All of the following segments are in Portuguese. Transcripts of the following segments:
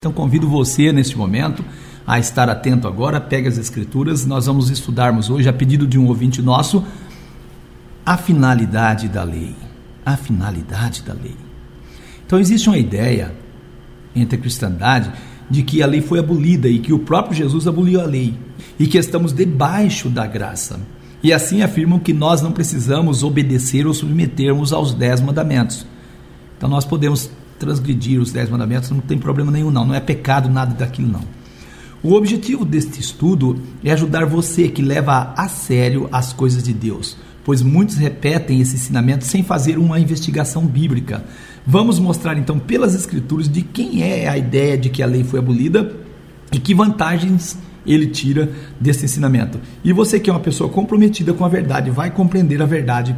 Então convido você neste momento a estar atento agora, pegue as escrituras, nós vamos estudarmos hoje, a pedido de um ouvinte nosso, a finalidade da lei. A finalidade da lei. Então existe uma ideia entre a cristandade de que a lei foi abolida e que o próprio Jesus aboliu a lei e que estamos debaixo da graça. E assim afirmam que nós não precisamos obedecer ou submetermos aos dez mandamentos. Então nós podemos transgredir os dez mandamentos, não tem problema nenhum, não. Não é pecado nada daquilo, não. O objetivo deste estudo é ajudar você que leva a sério as coisas de Deus, pois muitos repetem esse ensinamento sem fazer uma investigação bíblica. Vamos mostrar então pelas Escrituras de quem é a ideia de que a lei foi abolida e que vantagens ele tira desse ensinamento. E você que é uma pessoa comprometida com a verdade, vai compreender a verdade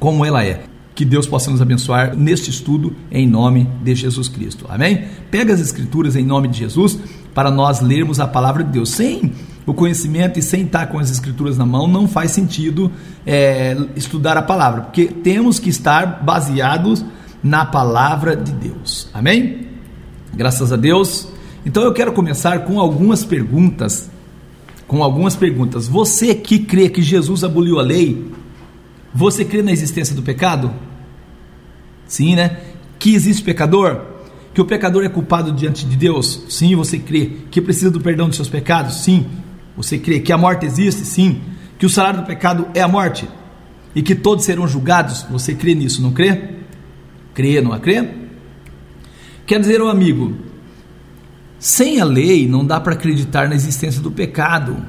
como ela é. Que Deus possa nos abençoar neste estudo em nome de Jesus Cristo. Amém? Pega as escrituras em nome de Jesus para nós lermos a palavra de Deus. Sem o conhecimento e sem estar com as escrituras na mão, não faz sentido é, estudar a palavra, porque temos que estar baseados na palavra de Deus. Amém? Graças a Deus. Então eu quero começar com algumas perguntas. Com algumas perguntas. Você que crê que Jesus aboliu a lei, você crê na existência do pecado? Sim, né? Que existe pecador? Que o pecador é culpado diante de Deus? Sim, você crê. Que precisa do perdão dos seus pecados? Sim, você crê. Que a morte existe? Sim. Que o salário do pecado é a morte? E que todos serão julgados? Você crê nisso, não crê? Crê, não a crê? Quer dizer, o amigo, sem a lei não dá para acreditar na existência do pecado.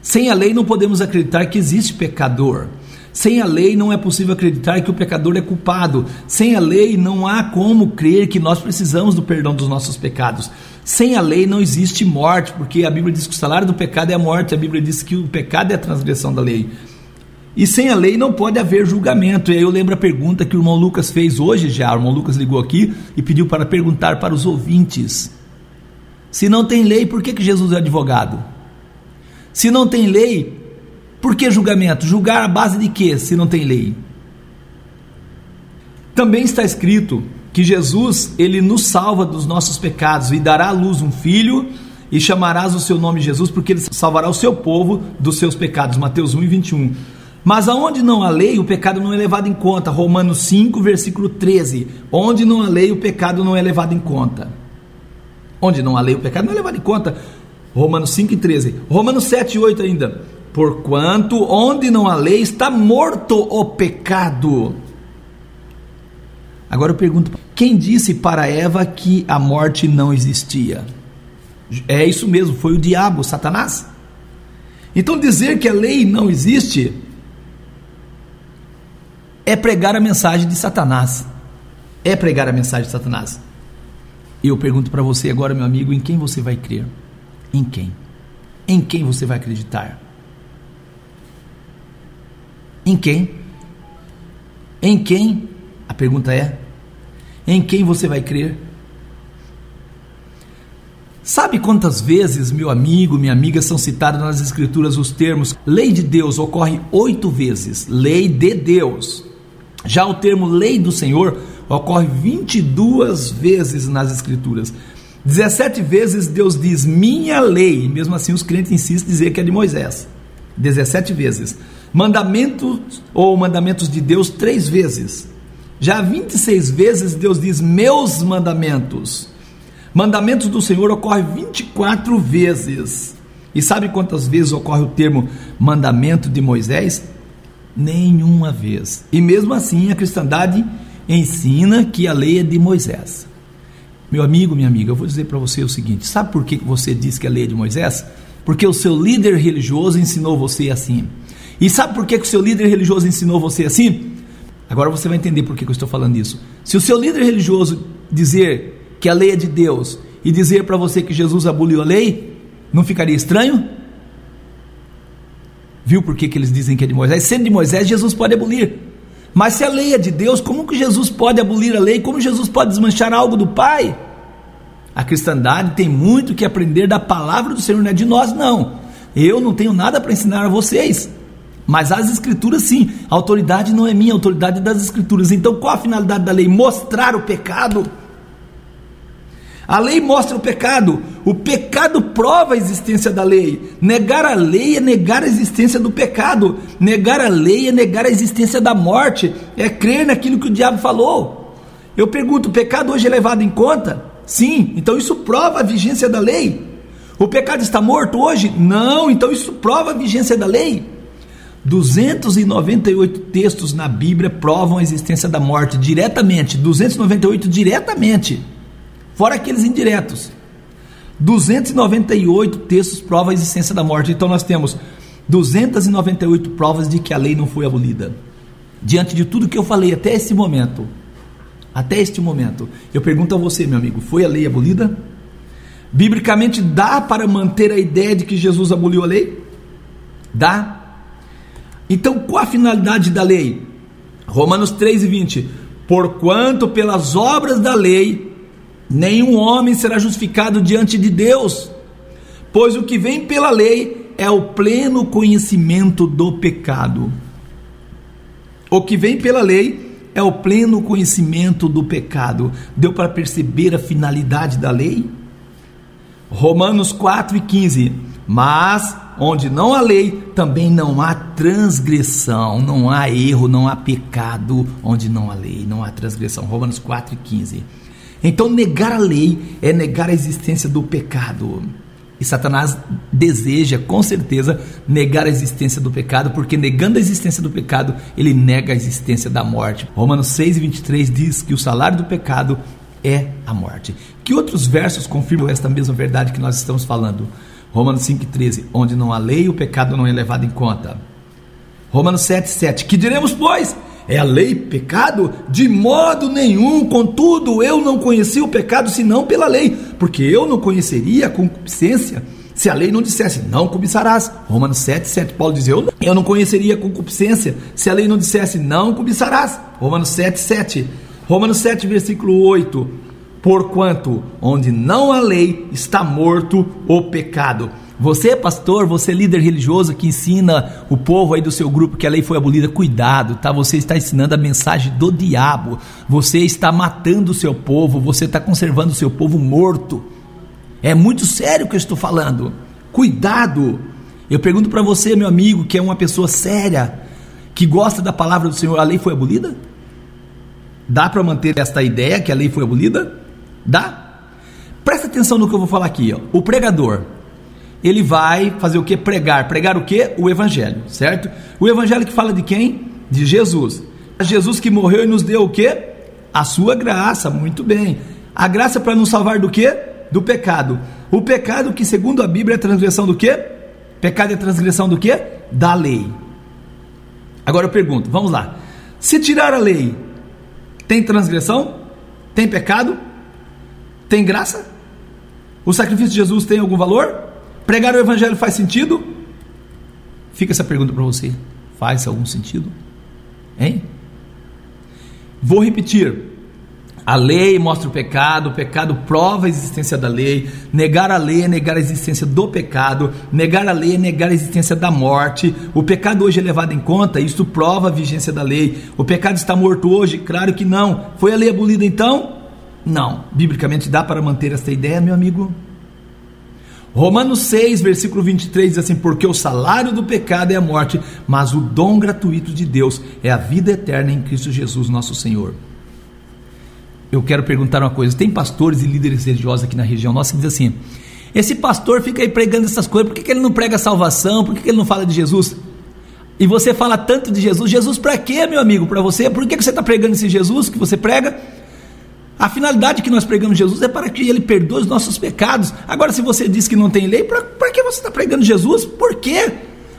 Sem a lei não podemos acreditar que existe pecador. Sem a lei não é possível acreditar que o pecador é culpado. Sem a lei não há como crer que nós precisamos do perdão dos nossos pecados. Sem a lei não existe morte, porque a Bíblia diz que o salário do pecado é a morte, a Bíblia diz que o pecado é a transgressão da lei. E sem a lei não pode haver julgamento. E aí eu lembro a pergunta que o irmão Lucas fez hoje já. O irmão Lucas ligou aqui e pediu para perguntar para os ouvintes: se não tem lei, por que, que Jesus é advogado? Se não tem lei, por que julgamento? Julgar a base de quê, se não tem lei? Também está escrito que Jesus, ele nos salva dos nossos pecados e dará à luz um filho e chamarás o seu nome Jesus, porque ele salvará o seu povo dos seus pecados. Mateus 1 e 21. Mas aonde não há lei, o pecado não é levado em conta. Romanos 5, versículo 13. Onde não há lei, o pecado não é levado em conta. Onde não há lei, o pecado não é levado em conta. Romanos 5 e 13. Romanos 7 e 8 ainda. Porquanto onde não há lei está morto o pecado. Agora eu pergunto: quem disse para Eva que a morte não existia? É isso mesmo, foi o diabo, Satanás. Então dizer que a lei não existe é pregar a mensagem de Satanás. É pregar a mensagem de Satanás. E eu pergunto para você agora, meu amigo, em quem você vai crer? Em quem? Em quem você vai acreditar? Em quem? Em quem? A pergunta é: em quem você vai crer? Sabe quantas vezes, meu amigo, minha amiga, são citados nas Escrituras os termos lei de Deus ocorre oito vezes, lei de Deus. Já o termo lei do Senhor ocorre 22 vezes nas Escrituras. 17 vezes Deus diz minha lei, mesmo assim os crentes insistem em dizer que é de Moisés. 17 vezes mandamentos ou mandamentos de Deus três vezes. Já 26 vezes Deus diz meus mandamentos. Mandamentos do Senhor ocorre 24 vezes. E sabe quantas vezes ocorre o termo mandamento de Moisés? Nenhuma vez. E mesmo assim a cristandade ensina que a lei é de Moisés. Meu amigo, minha amiga, eu vou dizer para você o seguinte: sabe por que você diz que a lei é de Moisés? Porque o seu líder religioso ensinou você assim. E sabe por que, que o seu líder religioso ensinou você assim? Agora você vai entender por que, que eu estou falando isso. Se o seu líder religioso dizer que a lei é de Deus e dizer para você que Jesus aboliu a lei, não ficaria estranho? Viu por que, que eles dizem que é de Moisés? Sendo de Moisés, Jesus pode abolir. Mas se a lei é de Deus, como que Jesus pode abolir a lei? Como Jesus pode desmanchar algo do Pai? A cristandade tem muito que aprender da palavra do Senhor, não é de nós, não. Eu não tenho nada para ensinar a vocês. Mas as escrituras sim, a autoridade não é minha, a autoridade é das escrituras. Então qual a finalidade da lei? Mostrar o pecado. A lei mostra o pecado, o pecado prova a existência da lei. Negar a lei é negar a existência do pecado, negar a lei é negar a existência da morte, é crer naquilo que o diabo falou. Eu pergunto: o pecado hoje é levado em conta? Sim, então isso prova a vigência da lei. O pecado está morto hoje? Não, então isso prova a vigência da lei. 298 textos na Bíblia provam a existência da morte diretamente, 298 diretamente, fora aqueles indiretos. 298 textos provam a existência da morte. Então nós temos 298 provas de que a lei não foi abolida. Diante de tudo que eu falei até esse momento, até este momento, eu pergunto a você, meu amigo, foi a lei abolida? Biblicamente dá para manter a ideia de que Jesus aboliu a lei? Dá? Então, qual a finalidade da lei? Romanos 3 e 20. Porquanto pelas obras da lei nenhum homem será justificado diante de Deus, pois o que vem pela lei é o pleno conhecimento do pecado. O que vem pela lei é o pleno conhecimento do pecado. Deu para perceber a finalidade da lei? Romanos 4 e 15. Mas onde não há lei, também não há transgressão, não há erro, não há pecado, onde não há lei, não há transgressão. Romanos 4 e 15. Então, negar a lei é negar a existência do pecado. E Satanás deseja, com certeza, negar a existência do pecado, porque negando a existência do pecado, ele nega a existência da morte. Romanos 6 e 23 diz que o salário do pecado é a morte. Que outros versos confirmam esta mesma verdade que nós estamos falando? Romanos 5,13, onde não há lei, o pecado não é levado em conta. Romanos 7,7, que diremos, pois? É a lei pecado? De modo nenhum, contudo, eu não conheci o pecado senão pela lei, porque eu não conheceria a concupiscência se a lei não dissesse, não cobiçarás. Romanos 7, 7, Paulo diz, eu, eu não conheceria a concupiscência se a lei não dissesse, não cobiçarás. Romanos 7, 7. Romanos 7, versículo 8, porquanto onde não há lei está morto o pecado. Você, pastor, você líder religioso que ensina o povo aí do seu grupo que a lei foi abolida, cuidado, tá? Você está ensinando a mensagem do diabo. Você está matando o seu povo, você está conservando o seu povo morto. É muito sério o que eu estou falando. Cuidado. Eu pergunto para você, meu amigo, que é uma pessoa séria, que gosta da palavra do Senhor, a lei foi abolida? Dá para manter esta ideia que a lei foi abolida? Dá? Presta atenção no que eu vou falar aqui. Ó. O pregador, ele vai fazer o que? Pregar. Pregar o que? O evangelho, certo? O evangelho que fala de quem? De Jesus. Jesus que morreu e nos deu o que? A sua graça, muito bem. A graça para nos salvar do que? Do pecado. O pecado que, segundo a Bíblia, é transgressão do que? Pecado é transgressão do que? Da lei. Agora eu pergunto, vamos lá. Se tirar a lei, tem transgressão? Tem pecado? Tem graça? O sacrifício de Jesus tem algum valor? Pregar o evangelho faz sentido? Fica essa pergunta para você. Faz algum sentido? Hein? Vou repetir. A lei mostra o pecado, o pecado prova a existência da lei. Negar a lei é negar a existência do pecado. Negar a lei é negar a existência da morte. O pecado hoje é levado em conta, isto prova a vigência da lei. O pecado está morto hoje? Claro que não. Foi a lei abolida então? Não. Biblicamente dá para manter esta ideia, meu amigo? Romanos 6, versículo 23 diz assim: Porque o salário do pecado é a morte, mas o dom gratuito de Deus é a vida eterna em Cristo Jesus, nosso Senhor eu quero perguntar uma coisa: tem pastores e líderes religiosos aqui na região nossa que dizem assim: esse pastor fica aí pregando essas coisas, por que, que ele não prega salvação? Por que, que ele não fala de Jesus? E você fala tanto de Jesus, Jesus para quê, meu amigo? Para você? Por que, que você está pregando esse Jesus que você prega? A finalidade que nós pregamos Jesus é para que ele perdoe os nossos pecados. Agora, se você diz que não tem lei, para que você está pregando Jesus? Por quê?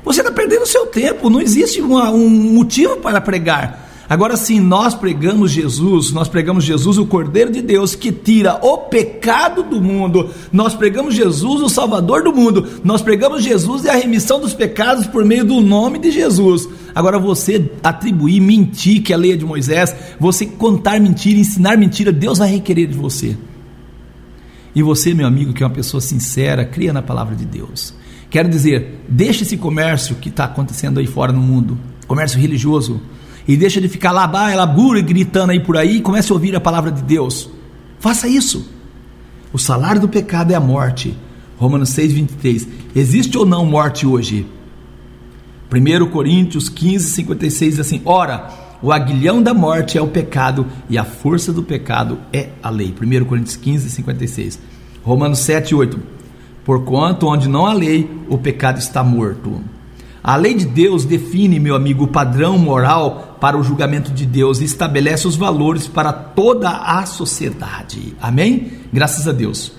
Você está perdendo o seu tempo, não existe uma, um motivo para pregar. Agora sim, nós pregamos Jesus, nós pregamos Jesus, o Cordeiro de Deus, que tira o pecado do mundo, nós pregamos Jesus, o Salvador do mundo, nós pregamos Jesus e a remissão dos pecados por meio do nome de Jesus. Agora, você atribuir, mentir, que é a lei de Moisés, você contar mentira, ensinar mentira, Deus vai requerer de você. E você, meu amigo, que é uma pessoa sincera, cria na palavra de Deus. Quero dizer, deixe esse comércio que está acontecendo aí fora no mundo, comércio religioso, e deixa de ficar lá, labura e gritando aí por aí e comece a ouvir a palavra de Deus. Faça isso. O salário do pecado é a morte. Romanos 6, 23. Existe ou não morte hoje? 1 Coríntios 15, 56 diz assim: Ora, o aguilhão da morte é o pecado e a força do pecado é a lei. 1 Coríntios 15, 56. Romanos 7, 8. Porquanto onde não há lei, o pecado está morto. A lei de Deus define, meu amigo, o padrão moral para o julgamento de Deus e estabelece os valores para toda a sociedade. Amém? Graças a Deus.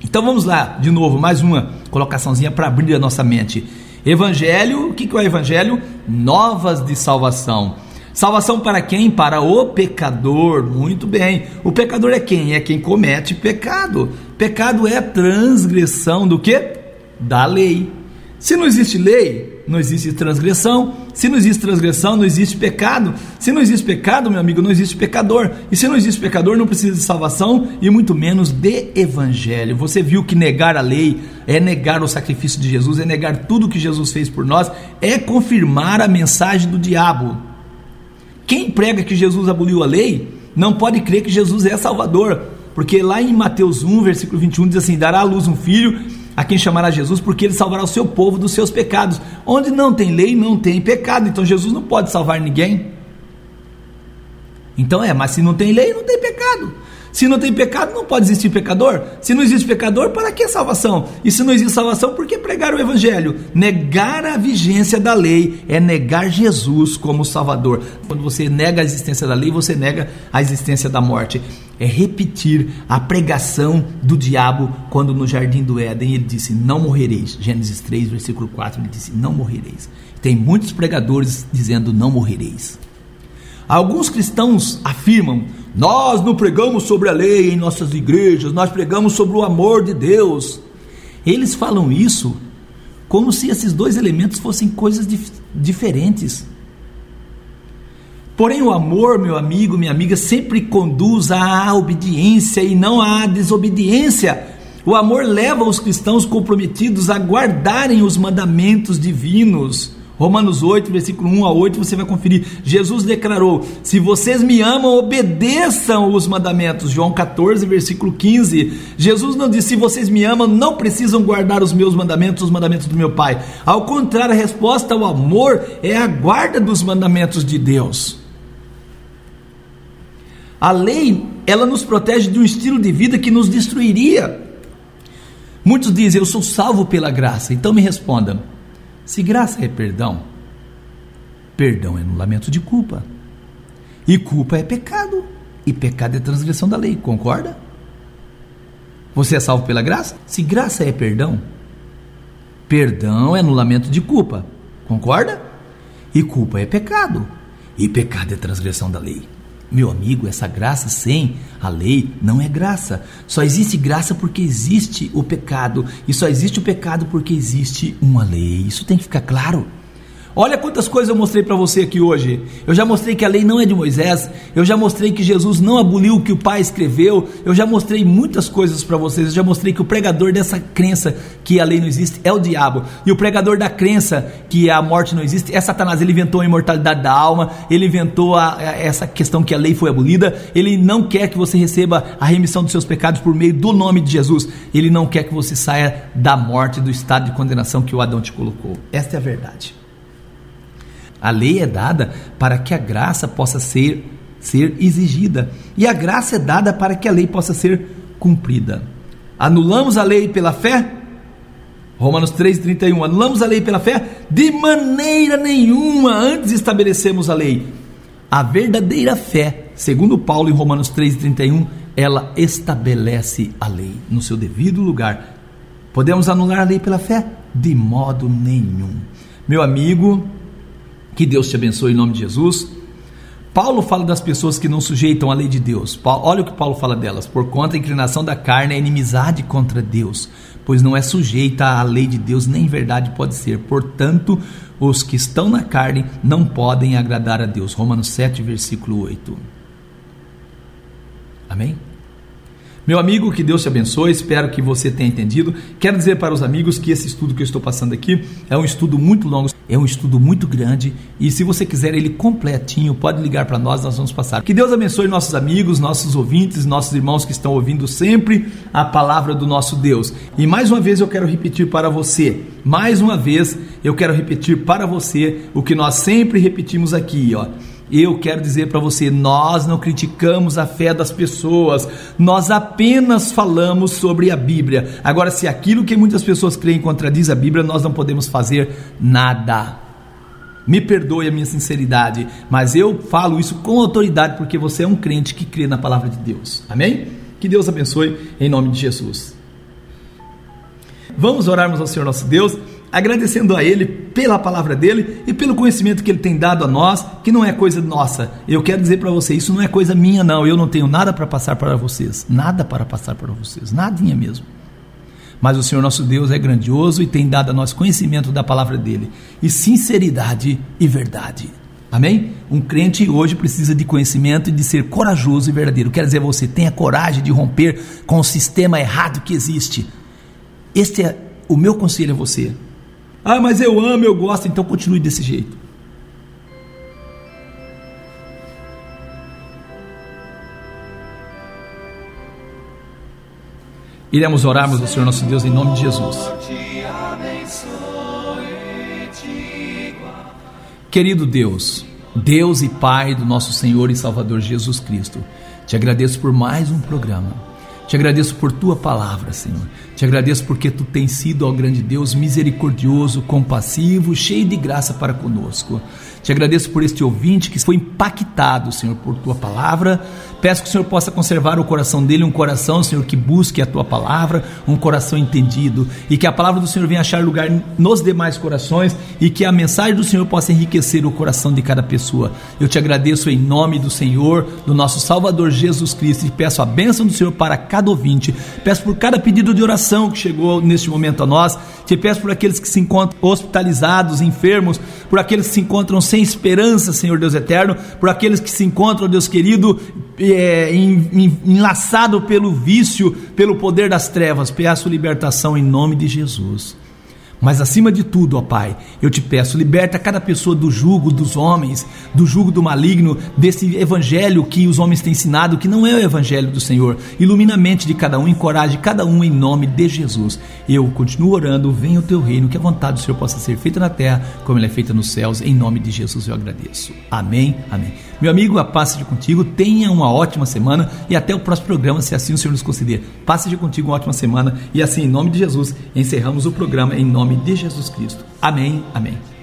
Então vamos lá, de novo, mais uma colocaçãozinha para abrir a nossa mente. Evangelho, o que é o Evangelho? Novas de salvação. Salvação para quem? Para o pecador. Muito bem. O pecador é quem? É quem comete pecado. Pecado é transgressão do que? Da lei. Se não existe lei, não existe transgressão. Se não existe transgressão, não existe pecado. Se não existe pecado, meu amigo, não existe pecador. E se não existe pecador, não precisa de salvação e muito menos de evangelho. Você viu que negar a lei é negar o sacrifício de Jesus, é negar tudo que Jesus fez por nós, é confirmar a mensagem do diabo. Quem prega que Jesus aboliu a lei, não pode crer que Jesus é Salvador. Porque lá em Mateus 1, versículo 21 diz assim: Dará à luz um filho a quem chamará Jesus, porque ele salvará o seu povo dos seus pecados. Onde não tem lei, não tem pecado. Então Jesus não pode salvar ninguém. Então é, mas se não tem lei, não tem pecado. Se não tem pecado, não pode existir pecador. Se não existe pecador, para que salvação? E se não existe salvação, por que pregar o evangelho? Negar a vigência da lei é negar Jesus como Salvador. Quando você nega a existência da lei, você nega a existência da morte. É repetir a pregação do diabo quando no jardim do Éden ele disse: "Não morrereis". Gênesis 3, versículo 4, ele disse: "Não morrereis". Tem muitos pregadores dizendo: "Não morrereis". Alguns cristãos afirmam: nós não pregamos sobre a lei em nossas igrejas, nós pregamos sobre o amor de Deus. Eles falam isso como se esses dois elementos fossem coisas dif diferentes. Porém, o amor, meu amigo, minha amiga, sempre conduz à obediência e não à desobediência. O amor leva os cristãos comprometidos a guardarem os mandamentos divinos. Romanos 8, versículo 1 a 8, você vai conferir. Jesus declarou: Se vocês me amam, obedeçam os mandamentos. João 14, versículo 15. Jesus não disse: Se vocês me amam, não precisam guardar os meus mandamentos, os mandamentos do meu Pai. Ao contrário, a resposta ao amor é a guarda dos mandamentos de Deus. A lei, ela nos protege de um estilo de vida que nos destruiria. Muitos dizem: Eu sou salvo pela graça. Então me respondam se graça é perdão, perdão é anulamento de culpa. E culpa é pecado. E pecado é transgressão da lei, concorda? Você é salvo pela graça? Se graça é perdão, perdão é anulamento de culpa, concorda? E culpa é pecado. E pecado é transgressão da lei. Meu amigo, essa graça sem a lei não é graça. Só existe graça porque existe o pecado. E só existe o pecado porque existe uma lei. Isso tem que ficar claro. Olha quantas coisas eu mostrei para você aqui hoje. Eu já mostrei que a lei não é de Moisés. Eu já mostrei que Jesus não aboliu o que o Pai escreveu. Eu já mostrei muitas coisas para vocês. Eu já mostrei que o pregador dessa crença que a lei não existe é o diabo. E o pregador da crença que a morte não existe é Satanás. Ele inventou a imortalidade da alma. Ele inventou a, a, essa questão que a lei foi abolida. Ele não quer que você receba a remissão dos seus pecados por meio do nome de Jesus. Ele não quer que você saia da morte, do estado de condenação que o Adão te colocou. Esta é a verdade. A lei é dada para que a graça possa ser, ser exigida. E a graça é dada para que a lei possa ser cumprida. Anulamos a lei pela fé? Romanos 3,31. Anulamos a lei pela fé? De maneira nenhuma, antes estabelecemos a lei. A verdadeira fé, segundo Paulo em Romanos 3,31, ela estabelece a lei no seu devido lugar. Podemos anular a lei pela fé? De modo nenhum. Meu amigo, que Deus te abençoe em nome de Jesus. Paulo fala das pessoas que não sujeitam a lei de Deus. Olha o que Paulo fala delas. Por conta da inclinação da carne, é inimizade contra Deus, pois não é sujeita à lei de Deus, nem verdade pode ser. Portanto, os que estão na carne não podem agradar a Deus. Romanos 7, versículo 8. Amém? Meu amigo, que Deus te abençoe, espero que você tenha entendido. Quero dizer para os amigos que esse estudo que eu estou passando aqui é um estudo muito longo, é um estudo muito grande e se você quiser ele completinho, pode ligar para nós, nós vamos passar. Que Deus abençoe nossos amigos, nossos ouvintes, nossos irmãos que estão ouvindo sempre a palavra do nosso Deus. E mais uma vez eu quero repetir para você, mais uma vez eu quero repetir para você o que nós sempre repetimos aqui, ó. Eu quero dizer para você, nós não criticamos a fé das pessoas, nós apenas falamos sobre a Bíblia. Agora, se aquilo que muitas pessoas creem contradiz a Bíblia, nós não podemos fazer nada. Me perdoe a minha sinceridade, mas eu falo isso com autoridade porque você é um crente que crê na palavra de Deus. Amém? Que Deus abençoe em nome de Jesus. Vamos orarmos ao Senhor nosso Deus agradecendo a Ele pela palavra dele e pelo conhecimento que Ele tem dado a nós, que não é coisa nossa. Eu quero dizer para você, isso não é coisa minha, não. Eu não tenho nada para passar para vocês, nada para passar para vocês, nadinha mesmo. Mas o Senhor nosso Deus é grandioso e tem dado a nós conhecimento da palavra dele, e sinceridade e verdade. Amém? Um crente hoje precisa de conhecimento e de ser corajoso e verdadeiro. Quer dizer, você tenha coragem de romper com o sistema errado que existe. Este é o meu conselho a você. Ah, mas eu amo, eu gosto, então continue desse jeito. Iremos orarmos ao Senhor nosso Deus em nome de Jesus. Querido Deus, Deus e Pai do nosso Senhor e Salvador Jesus Cristo, te agradeço por mais um programa te agradeço por tua palavra, Senhor. Te agradeço porque tu tens sido, ó grande Deus, misericordioso, compassivo, cheio de graça para conosco. Te agradeço por este ouvinte que foi impactado, Senhor, por tua palavra. Peço que o Senhor possa conservar o coração dele, um coração, Senhor, que busque a tua palavra, um coração entendido, e que a palavra do Senhor venha achar lugar nos demais corações e que a mensagem do Senhor possa enriquecer o coração de cada pessoa. Eu te agradeço em nome do Senhor, do nosso Salvador Jesus Cristo, e peço a bênção do Senhor para cada ouvinte. Peço por cada pedido de oração que chegou neste momento a nós. Te peço por aqueles que se encontram hospitalizados, enfermos, por aqueles que se encontram sem esperança, Senhor Deus eterno, por aqueles que se encontram, Deus querido, é, enlaçado pelo vício, pelo poder das trevas. Peço libertação em nome de Jesus. Mas acima de tudo, ó Pai, eu te peço, liberta cada pessoa do jugo dos homens, do jugo do maligno, desse evangelho que os homens têm ensinado, que não é o evangelho do Senhor. Ilumina a mente de cada um, encoraje cada um em nome de Jesus. Eu continuo orando, venha o teu reino, que a vontade do Senhor possa ser feita na terra, como ela é feita nos céus. Em nome de Jesus eu agradeço. Amém. Amém. Meu amigo, a paz seja contigo, tenha uma ótima semana e até o próximo programa, se assim o Senhor nos conceder. Paz seja contigo uma ótima semana e assim, em nome de Jesus, encerramos o programa em nome de Jesus Cristo. Amém, amém.